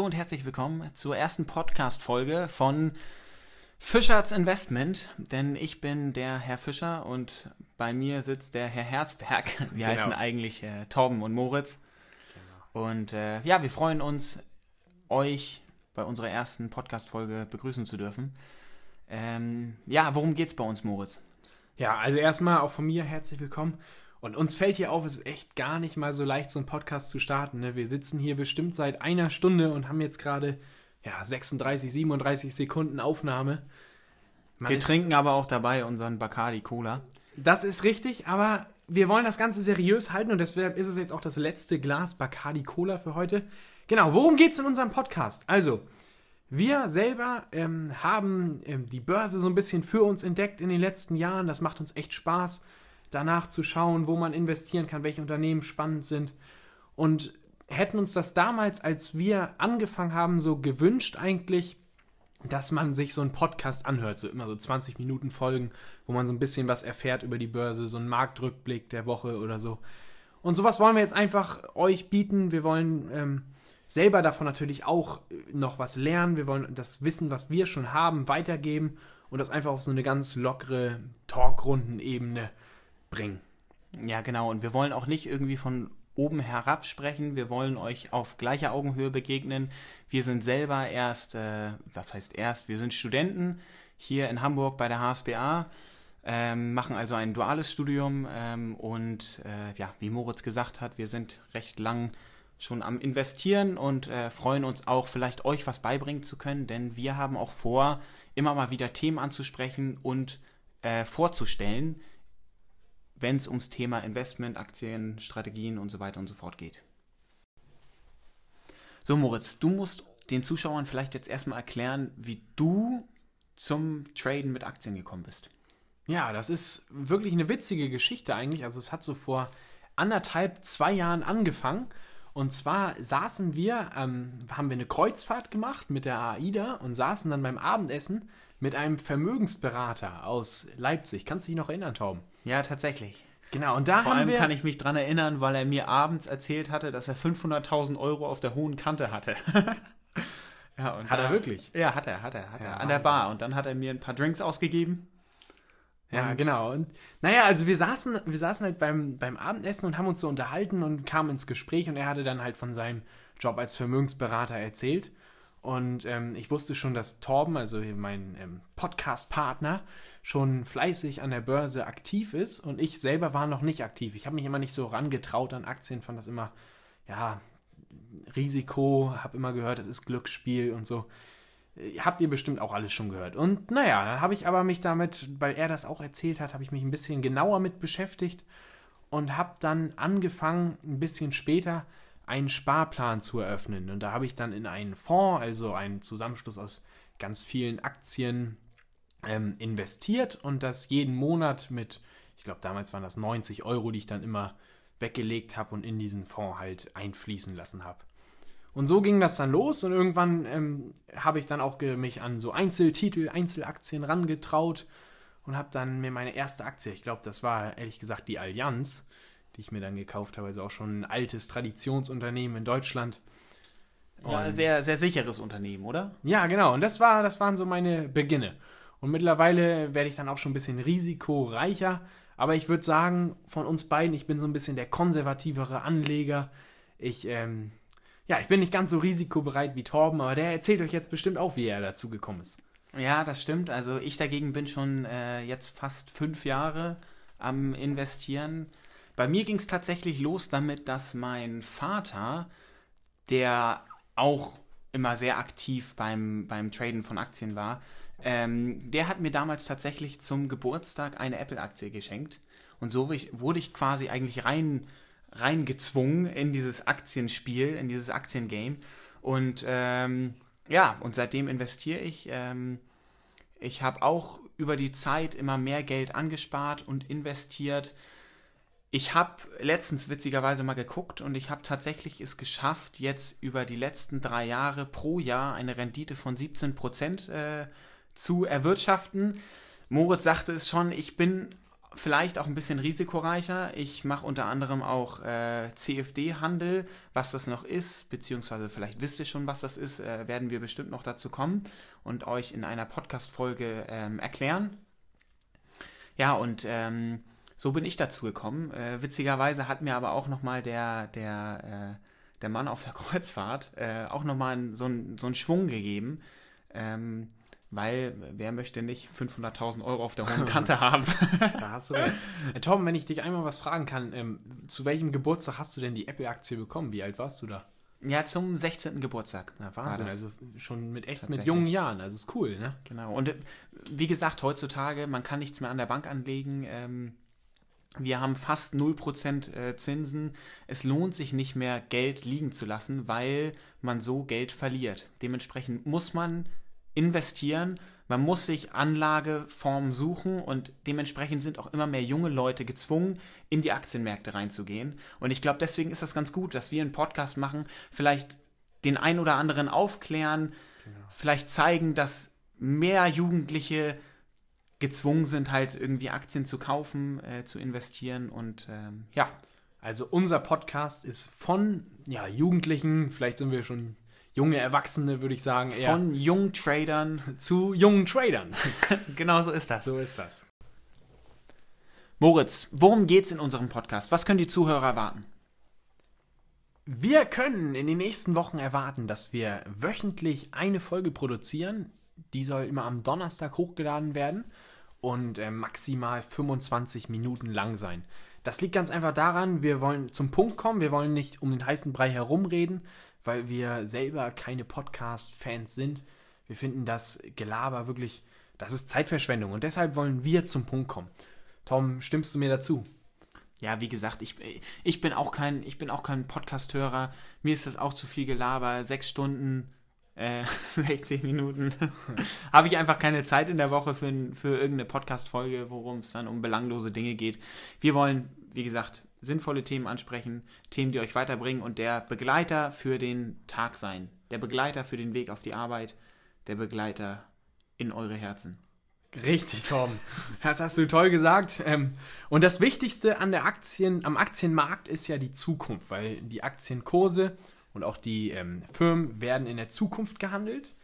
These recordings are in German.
Hallo und herzlich willkommen zur ersten Podcast-Folge von Fischerts Investment, denn ich bin der Herr Fischer und bei mir sitzt der Herr Herzberg. Wir genau. heißen eigentlich äh, Torben und Moritz. Genau. Und äh, ja, wir freuen uns, euch bei unserer ersten Podcast-Folge begrüßen zu dürfen. Ähm, ja, worum geht's bei uns, Moritz? Ja, also erstmal auch von mir herzlich willkommen. Und uns fällt hier auf, es ist echt gar nicht mal so leicht, so einen Podcast zu starten. Ne? Wir sitzen hier bestimmt seit einer Stunde und haben jetzt gerade ja, 36, 37 Sekunden Aufnahme. Man wir trinken aber auch dabei unseren Bacardi Cola. Das ist richtig, aber wir wollen das Ganze seriös halten und deshalb ist es jetzt auch das letzte Glas Bacardi Cola für heute. Genau, worum geht es in unserem Podcast? Also, wir selber ähm, haben ähm, die Börse so ein bisschen für uns entdeckt in den letzten Jahren. Das macht uns echt Spaß, danach zu schauen, wo man investieren kann, welche Unternehmen spannend sind. Und hätten uns das damals, als wir angefangen haben, so gewünscht eigentlich, dass man sich so einen Podcast anhört, so immer so 20 Minuten Folgen, wo man so ein bisschen was erfährt über die Börse, so einen Marktrückblick der Woche oder so. Und sowas wollen wir jetzt einfach euch bieten. Wir wollen ähm, selber davon natürlich auch noch was lernen. Wir wollen das Wissen, was wir schon haben, weitergeben und das einfach auf so eine ganz lockere Talkrundenebene bringen. Ja, genau. Und wir wollen auch nicht irgendwie von oben herab sprechen. Wir wollen euch auf gleicher Augenhöhe begegnen. Wir sind selber erst, äh, was heißt erst, wir sind Studenten hier in Hamburg bei der HSBA, ähm, machen also ein duales Studium ähm, und äh, ja, wie Moritz gesagt hat, wir sind recht lang schon am Investieren und äh, freuen uns auch, vielleicht euch was beibringen zu können, denn wir haben auch vor, immer mal wieder Themen anzusprechen und äh, vorzustellen, wenn es ums Thema Investment, Aktien, Strategien und so weiter und so fort geht. So, Moritz, du musst den Zuschauern vielleicht jetzt erstmal erklären, wie du zum Traden mit Aktien gekommen bist. Ja, das ist wirklich eine witzige Geschichte eigentlich. Also es hat so vor anderthalb, zwei Jahren angefangen. Und zwar saßen wir, ähm, haben wir eine Kreuzfahrt gemacht mit der AIDA und saßen dann beim Abendessen mit einem Vermögensberater aus Leipzig. Kannst du dich noch erinnern, Tom? Ja, tatsächlich. Genau, und da Vor allem kann ich mich dran erinnern, weil er mir abends erzählt hatte, dass er 500.000 Euro auf der hohen Kante hatte. ja, hat da, er wirklich? Ja, hat er, hat er, hat ja, er. An der Bar. Und dann hat er mir ein paar Drinks ausgegeben. Ja, genau. Und naja, also wir saßen, wir saßen halt beim, beim Abendessen und haben uns so unterhalten und kamen ins Gespräch und er hatte dann halt von seinem Job als Vermögensberater erzählt. Und ähm, ich wusste schon, dass Torben, also mein ähm, Podcast-Partner, schon fleißig an der Börse aktiv ist und ich selber war noch nicht aktiv. Ich habe mich immer nicht so rangetraut an Aktien, fand das immer, ja, Risiko, habe immer gehört, es ist Glücksspiel und so. Äh, habt ihr bestimmt auch alles schon gehört. Und naja, dann habe ich aber mich damit, weil er das auch erzählt hat, habe ich mich ein bisschen genauer mit beschäftigt und habe dann angefangen, ein bisschen später einen Sparplan zu eröffnen. Und da habe ich dann in einen Fonds, also einen Zusammenschluss aus ganz vielen Aktien, ähm, investiert und das jeden Monat mit, ich glaube, damals waren das 90 Euro, die ich dann immer weggelegt habe und in diesen Fonds halt einfließen lassen habe. Und so ging das dann los und irgendwann ähm, habe ich dann auch mich an so Einzeltitel, Einzelaktien rangetraut und habe dann mir meine erste Aktie, ich glaube, das war ehrlich gesagt die Allianz, die ich mir dann gekauft habe. Also auch schon ein altes Traditionsunternehmen in Deutschland. Und ja, sehr, sehr sicheres Unternehmen, oder? Ja, genau. Und das, war, das waren so meine Beginne. Und mittlerweile werde ich dann auch schon ein bisschen risikoreicher. Aber ich würde sagen, von uns beiden, ich bin so ein bisschen der konservativere Anleger. Ich, ähm, ja, ich bin nicht ganz so risikobereit wie Torben, aber der erzählt euch jetzt bestimmt auch, wie er dazu gekommen ist. Ja, das stimmt. Also ich dagegen bin schon äh, jetzt fast fünf Jahre am Investieren. Bei mir ging es tatsächlich los damit, dass mein Vater, der auch immer sehr aktiv beim, beim Traden von Aktien war, ähm, der hat mir damals tatsächlich zum Geburtstag eine Apple-Aktie geschenkt. Und so wurde ich quasi eigentlich rein reingezwungen in dieses Aktienspiel, in dieses Aktiengame. Und ähm, ja, und seitdem investiere ich. Ähm, ich habe auch über die Zeit immer mehr Geld angespart und investiert. Ich habe letztens witzigerweise mal geguckt und ich habe tatsächlich es geschafft, jetzt über die letzten drei Jahre pro Jahr eine Rendite von 17 Prozent äh, zu erwirtschaften. Moritz sagte es schon, ich bin vielleicht auch ein bisschen risikoreicher. Ich mache unter anderem auch äh, CFD-Handel. Was das noch ist, beziehungsweise vielleicht wisst ihr schon, was das ist, äh, werden wir bestimmt noch dazu kommen und euch in einer Podcast-Folge ähm, erklären. Ja, und ähm, so bin ich dazu gekommen. Äh, witzigerweise hat mir aber auch nochmal der, der, äh, der Mann auf der Kreuzfahrt äh, auch nochmal so, ein, so einen Schwung gegeben. Ähm, weil wer möchte nicht 500.000 Euro auf der hohen Kante haben? da hast du recht. Äh, Tom, wenn ich dich einmal was fragen kann, ähm, zu welchem Geburtstag hast du denn die Apple-Aktie bekommen? Wie alt warst du da? Ja, zum 16. Geburtstag. Na, Wahnsinn, also schon mit echt mit jungen Jahren, also ist cool, ne? Genau. Und äh, wie gesagt, heutzutage, man kann nichts mehr an der Bank anlegen. Ähm, wir haben fast 0% äh, Zinsen. Es lohnt sich nicht mehr, Geld liegen zu lassen, weil man so Geld verliert. Dementsprechend muss man investieren. Man muss sich Anlageformen suchen und dementsprechend sind auch immer mehr junge Leute gezwungen, in die Aktienmärkte reinzugehen. Und ich glaube, deswegen ist das ganz gut, dass wir einen Podcast machen, vielleicht den ein oder anderen aufklären, genau. vielleicht zeigen, dass mehr Jugendliche gezwungen sind, halt irgendwie Aktien zu kaufen, äh, zu investieren und ähm, ja. Also unser Podcast ist von ja, Jugendlichen, vielleicht sind wir schon junge Erwachsene, würde ich sagen. Eher. Von jungen Tradern zu jungen Tradern. genau so ist das. So ist das. Moritz, worum geht's in unserem Podcast? Was können die Zuhörer erwarten? Wir können in den nächsten Wochen erwarten, dass wir wöchentlich eine Folge produzieren. Die soll immer am Donnerstag hochgeladen werden und äh, maximal 25 Minuten lang sein. Das liegt ganz einfach daran, wir wollen zum Punkt kommen, wir wollen nicht um den heißen Brei herumreden, weil wir selber keine Podcast-Fans sind. Wir finden das Gelaber wirklich, das ist Zeitverschwendung und deshalb wollen wir zum Punkt kommen. Tom, stimmst du mir dazu? Ja, wie gesagt, ich, ich bin auch kein, ich bin auch kein Podcast-Hörer. Mir ist das auch zu viel Gelaber. Sechs Stunden, äh, 60 Minuten. Habe ich einfach keine Zeit in der Woche für, für irgendeine Podcast-Folge, worum es dann um belanglose Dinge geht. Wir wollen, wie gesagt, sinnvolle Themen ansprechen, Themen, die euch weiterbringen und der Begleiter für den Tag sein. Der Begleiter für den Weg auf die Arbeit, der Begleiter in eure Herzen. Richtig, Tom. Das hast du toll gesagt. Ähm, und das Wichtigste an der Aktien, am Aktienmarkt ist ja die Zukunft, weil die Aktienkurse und auch die ähm, Firmen werden in der Zukunft gehandelt.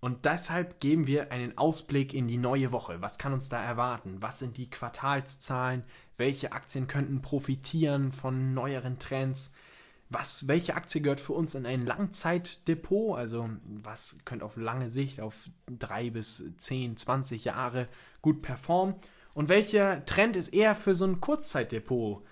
Und deshalb geben wir einen Ausblick in die neue Woche. Was kann uns da erwarten? Was sind die Quartalszahlen? Welche Aktien könnten profitieren von neueren Trends? Was, welche Aktie gehört für uns in ein Langzeitdepot? Also was könnte auf lange Sicht, auf drei bis zehn, 20 Jahre gut performen? Und welcher Trend ist eher für so ein Kurzzeitdepot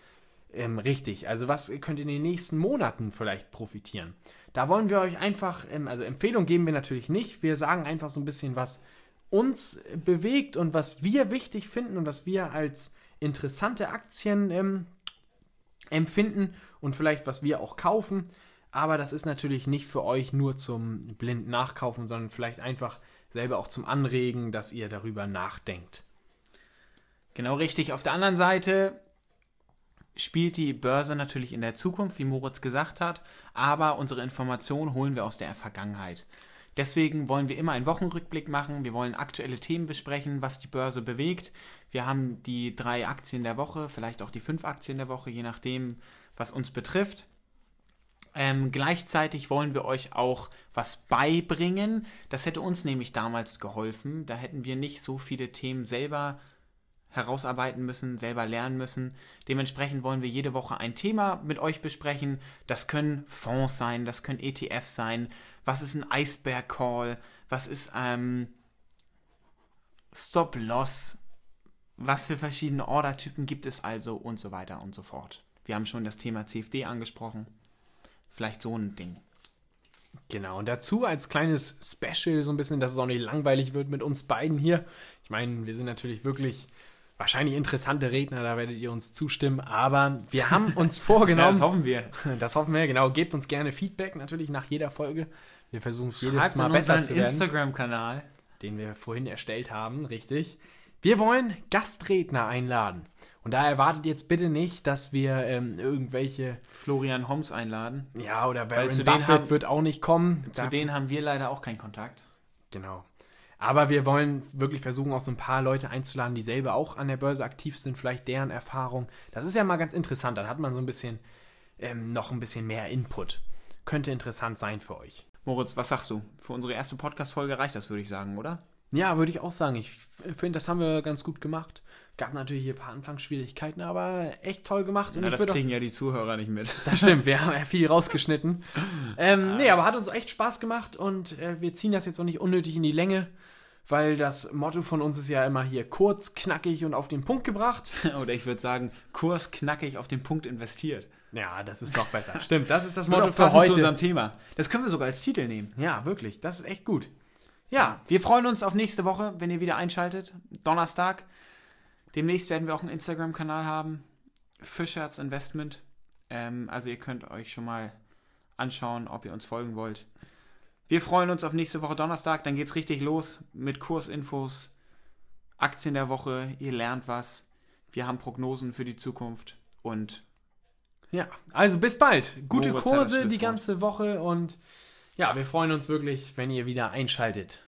ähm, richtig? Also was könnte in den nächsten Monaten vielleicht profitieren? Da wollen wir euch einfach, ähm, also Empfehlungen geben wir natürlich nicht. Wir sagen einfach so ein bisschen, was uns bewegt und was wir wichtig finden und was wir als interessante Aktien ähm, empfinden und vielleicht was wir auch kaufen. Aber das ist natürlich nicht für euch nur zum blind Nachkaufen, sondern vielleicht einfach selber auch zum Anregen, dass ihr darüber nachdenkt. Genau richtig. Auf der anderen Seite spielt die Börse natürlich in der Zukunft, wie Moritz gesagt hat, aber unsere Informationen holen wir aus der Vergangenheit. Deswegen wollen wir immer einen Wochenrückblick machen. Wir wollen aktuelle Themen besprechen, was die Börse bewegt. Wir haben die drei Aktien der Woche, vielleicht auch die fünf Aktien der Woche, je nachdem, was uns betrifft. Ähm, gleichzeitig wollen wir euch auch was beibringen. Das hätte uns nämlich damals geholfen. Da hätten wir nicht so viele Themen selber herausarbeiten müssen, selber lernen müssen. Dementsprechend wollen wir jede Woche ein Thema mit euch besprechen. Das können Fonds sein, das können ETFs sein. Was ist ein Iceberg Call? Was ist ähm, Stop Loss? Was für verschiedene Ordertypen gibt es also und so weiter und so fort. Wir haben schon das Thema CFD angesprochen. Vielleicht so ein Ding. Genau, und dazu als kleines Special so ein bisschen, dass es auch nicht langweilig wird mit uns beiden hier. Ich meine, wir sind natürlich wirklich wahrscheinlich interessante Redner, da werdet ihr uns zustimmen, aber wir haben uns vorgenommen. ja, das hoffen wir. Das hoffen wir, genau. Gebt uns gerne Feedback natürlich nach jeder Folge. Wir versuchen es jedes Mal besser zu werden. Instagram-Kanal, den wir vorhin erstellt haben, richtig. Wir wollen Gastredner einladen. Und da erwartet jetzt bitte nicht, dass wir ähm, irgendwelche Florian Homs einladen. Ja, oder Warren Buffett haben, wird auch nicht kommen. Zu denen haben wir leider auch keinen Kontakt. Genau. Aber wir wollen wirklich versuchen, auch so ein paar Leute einzuladen, die selber auch an der Börse aktiv sind, vielleicht deren Erfahrung. Das ist ja mal ganz interessant. Dann hat man so ein bisschen ähm, noch ein bisschen mehr Input. Könnte interessant sein für euch. Moritz, was sagst du? Für unsere erste Podcast-Folge reicht das, würde ich sagen, oder? Ja, würde ich auch sagen. Ich finde, das haben wir ganz gut gemacht. Gab natürlich hier ein paar Anfangsschwierigkeiten, aber echt toll gemacht. Und ja, das kriegen auch, ja die Zuhörer nicht mit. Das stimmt, wir haben ja viel rausgeschnitten. ähm, nee, aber hat uns echt Spaß gemacht und äh, wir ziehen das jetzt auch nicht unnötig in die Länge, weil das Motto von uns ist ja immer hier kurz, knackig und auf den Punkt gebracht. Oder ich würde sagen, kurz, knackig auf den Punkt investiert. Ja, das ist noch besser. Stimmt, das ist das Motto für heute. zu unserem Thema. Das können wir sogar als Titel nehmen. Ja, wirklich, das ist echt gut. Ja, wir freuen uns auf nächste Woche, wenn ihr wieder einschaltet. Donnerstag. Demnächst werden wir auch einen Instagram-Kanal haben. Fischerts Investment. Ähm, also ihr könnt euch schon mal anschauen, ob ihr uns folgen wollt. Wir freuen uns auf nächste Woche Donnerstag. Dann geht es richtig los mit Kursinfos, Aktien der Woche. Ihr lernt was. Wir haben Prognosen für die Zukunft und ja, also bis bald. Gute Kurse die ganze Woche und ja, wir freuen uns wirklich, wenn ihr wieder einschaltet.